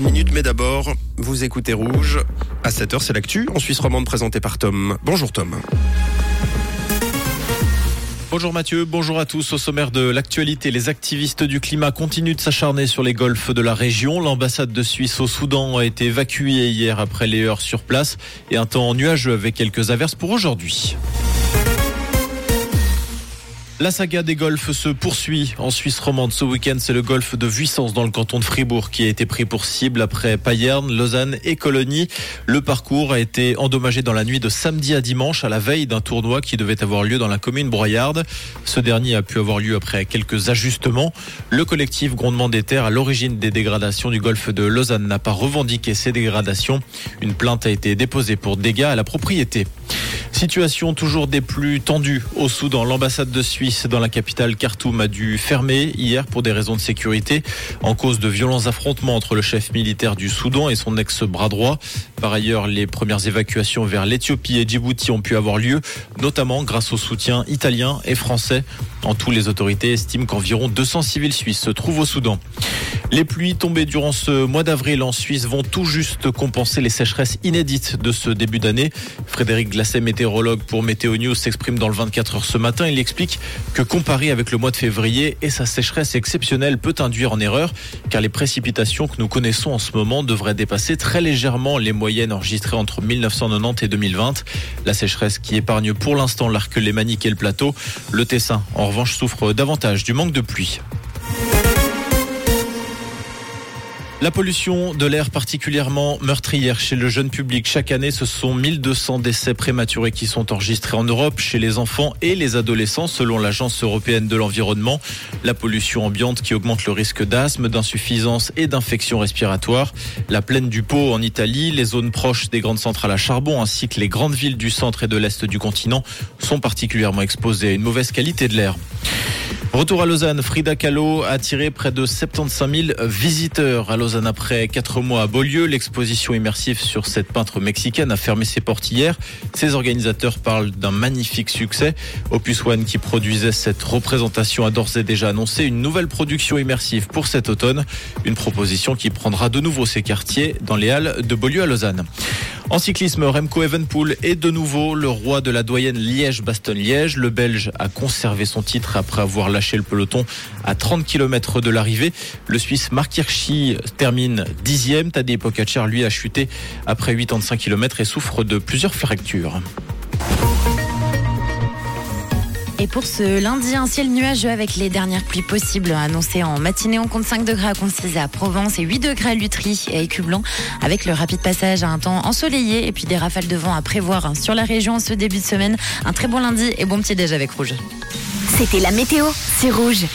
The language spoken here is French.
minutes. Mais d'abord, vous écoutez Rouge. À 7h, c'est l'actu en Suisse romande présentée par Tom. Bonjour Tom. Bonjour Mathieu, bonjour à tous. Au sommaire de l'actualité, les activistes du climat continuent de s'acharner sur les golfs de la région. L'ambassade de Suisse au Soudan a été évacuée hier après les heures sur place et un temps nuageux avec quelques averses pour aujourd'hui. La saga des golfs se poursuit en Suisse romande. Ce week-end, c'est le golfe de Vuissance dans le canton de Fribourg qui a été pris pour cible après Payerne, Lausanne et Colonie. Le parcours a été endommagé dans la nuit de samedi à dimanche à la veille d'un tournoi qui devait avoir lieu dans la commune broyarde. Ce dernier a pu avoir lieu après quelques ajustements. Le collectif Grondement des Terres à l'origine des dégradations du golfe de Lausanne n'a pas revendiqué ces dégradations. Une plainte a été déposée pour dégâts à la propriété. Situation toujours des plus tendues au Soudan. L'ambassade de Suisse dans la capitale Khartoum a dû fermer hier pour des raisons de sécurité en cause de violents affrontements entre le chef militaire du Soudan et son ex-bras droit. Par ailleurs, les premières évacuations vers l'Éthiopie et Djibouti ont pu avoir lieu, notamment grâce au soutien italien et français. En tout, les autorités estiment qu'environ 200 civils suisses se trouvent au Soudan. Les pluies tombées durant ce mois d'avril en Suisse vont tout juste compenser les sécheresses inédites de ce début d'année. Frédéric Glasset, météorologue pour Météo News, s'exprime dans le 24 heures ce matin. Il explique que comparé avec le mois de février et sa sécheresse exceptionnelle peut induire en erreur car les précipitations que nous connaissons en ce moment devraient dépasser très légèrement les moyennes enregistrées entre 1990 et 2020. La sécheresse qui épargne pour l'instant l'arc lémanique et le plateau. Le Tessin, en revanche, souffre davantage du manque de pluie. La pollution de l'air particulièrement meurtrière chez le jeune public. Chaque année, ce sont 1200 décès prématurés qui sont enregistrés en Europe chez les enfants et les adolescents selon l'Agence européenne de l'environnement. La pollution ambiante qui augmente le risque d'asthme, d'insuffisance et d'infection respiratoire. La plaine du Pau en Italie, les zones proches des grandes centrales à charbon ainsi que les grandes villes du centre et de l'est du continent sont particulièrement exposées à une mauvaise qualité de l'air. Retour à Lausanne, Frida Kahlo a attiré près de 75 000 visiteurs à Lausanne après quatre mois à Beaulieu. L'exposition immersive sur cette peintre mexicaine a fermé ses portes hier. Ses organisateurs parlent d'un magnifique succès. Opus One qui produisait cette représentation a d'ores et déjà annoncé une nouvelle production immersive pour cet automne. Une proposition qui prendra de nouveau ses quartiers dans les halles de Beaulieu à Lausanne. En cyclisme, Remco Evenpool est de nouveau le roi de la doyenne Liège-Bastogne-Liège. Le Belge a conservé son titre après avoir lâché le peloton à 30 km de l'arrivée. Le Suisse Mark Hirschi termine dixième. Tadej Pogacar, lui, a chuté après 85 km et souffre de plusieurs fractures. Et pour ce lundi, un ciel nuageux avec les dernières pluies possibles annoncées en matinée. On compte 5 degrés à Concise à Provence et 8 degrés à Lutry et à avec le rapide passage à un temps ensoleillé et puis des rafales de vent à prévoir sur la région ce début de semaine. Un très bon lundi et bon petit déj avec Rouge. C'était la météo, c'est Rouge.